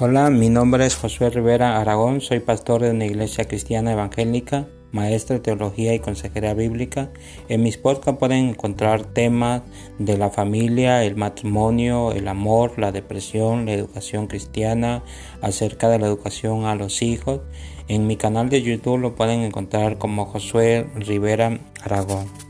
Hola, mi nombre es Josué Rivera Aragón, soy pastor de una iglesia cristiana evangélica, maestro de teología y consejera bíblica. En mis podcasts pueden encontrar temas de la familia, el matrimonio, el amor, la depresión, la educación cristiana, acerca de la educación a los hijos. En mi canal de YouTube lo pueden encontrar como Josué Rivera Aragón.